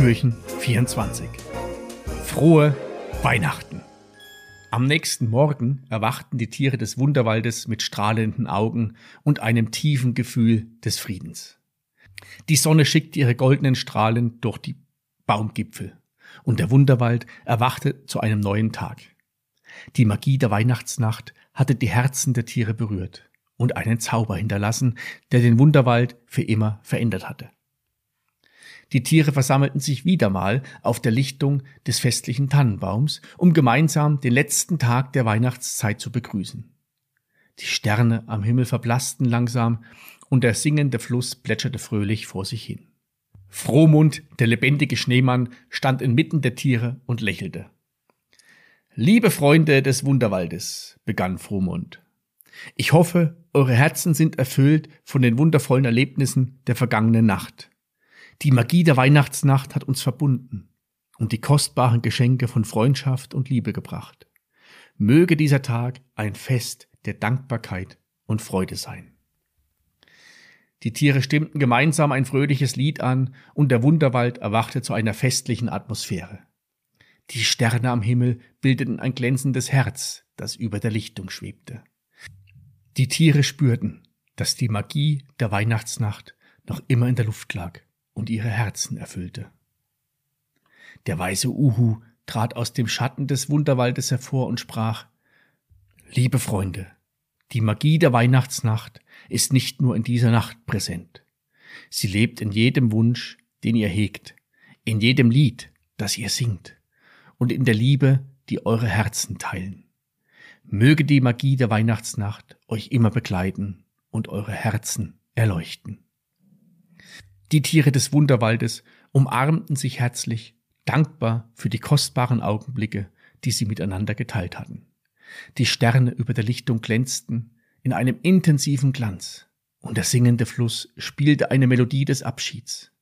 Türchen 24. Frohe Weihnachten! Am nächsten Morgen erwachten die Tiere des Wunderwaldes mit strahlenden Augen und einem tiefen Gefühl des Friedens. Die Sonne schickte ihre goldenen Strahlen durch die Baumgipfel und der Wunderwald erwachte zu einem neuen Tag. Die Magie der Weihnachtsnacht hatte die Herzen der Tiere berührt und einen Zauber hinterlassen, der den Wunderwald für immer verändert hatte. Die Tiere versammelten sich wieder mal auf der Lichtung des festlichen Tannenbaums, um gemeinsam den letzten Tag der Weihnachtszeit zu begrüßen. Die Sterne am Himmel verblassten langsam und der singende Fluss plätscherte fröhlich vor sich hin. Frohmund, der lebendige Schneemann, stand inmitten der Tiere und lächelte. Liebe Freunde des Wunderwaldes, begann Frohmund, ich hoffe, eure Herzen sind erfüllt von den wundervollen Erlebnissen der vergangenen Nacht. Die Magie der Weihnachtsnacht hat uns verbunden und die kostbaren Geschenke von Freundschaft und Liebe gebracht. Möge dieser Tag ein Fest der Dankbarkeit und Freude sein. Die Tiere stimmten gemeinsam ein fröhliches Lied an und der Wunderwald erwachte zu einer festlichen Atmosphäre. Die Sterne am Himmel bildeten ein glänzendes Herz, das über der Lichtung schwebte. Die Tiere spürten, dass die Magie der Weihnachtsnacht noch immer in der Luft lag und ihre Herzen erfüllte. Der weise Uhu trat aus dem Schatten des Wunderwaldes hervor und sprach Liebe Freunde, die Magie der Weihnachtsnacht ist nicht nur in dieser Nacht präsent. Sie lebt in jedem Wunsch, den ihr hegt, in jedem Lied, das ihr singt, und in der Liebe, die eure Herzen teilen. Möge die Magie der Weihnachtsnacht euch immer begleiten und eure Herzen erleuchten. Die Tiere des Wunderwaldes umarmten sich herzlich, dankbar für die kostbaren Augenblicke, die sie miteinander geteilt hatten. Die Sterne über der Lichtung glänzten in einem intensiven Glanz, und der singende Fluss spielte eine Melodie des Abschieds.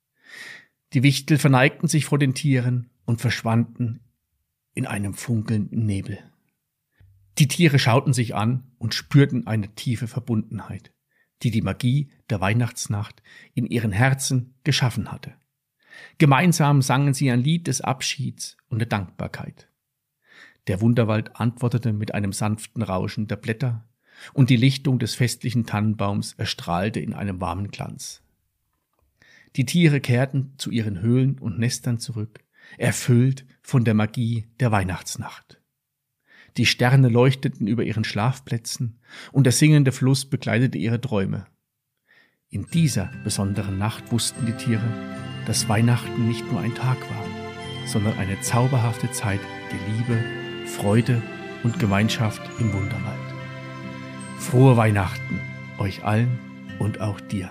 Die Wichtel verneigten sich vor den Tieren und verschwanden in einem funkelnden Nebel. Die Tiere schauten sich an und spürten eine tiefe Verbundenheit die die Magie der Weihnachtsnacht in ihren Herzen geschaffen hatte. Gemeinsam sangen sie ein Lied des Abschieds und der Dankbarkeit. Der Wunderwald antwortete mit einem sanften Rauschen der Blätter, und die Lichtung des festlichen Tannenbaums erstrahlte in einem warmen Glanz. Die Tiere kehrten zu ihren Höhlen und Nestern zurück, erfüllt von der Magie der Weihnachtsnacht. Die Sterne leuchteten über ihren Schlafplätzen und der singende Fluss begleitete ihre Träume. In dieser besonderen Nacht wussten die Tiere, dass Weihnachten nicht nur ein Tag war, sondern eine zauberhafte Zeit der Liebe, Freude und Gemeinschaft im Wunderwald. Frohe Weihnachten euch allen und auch dir.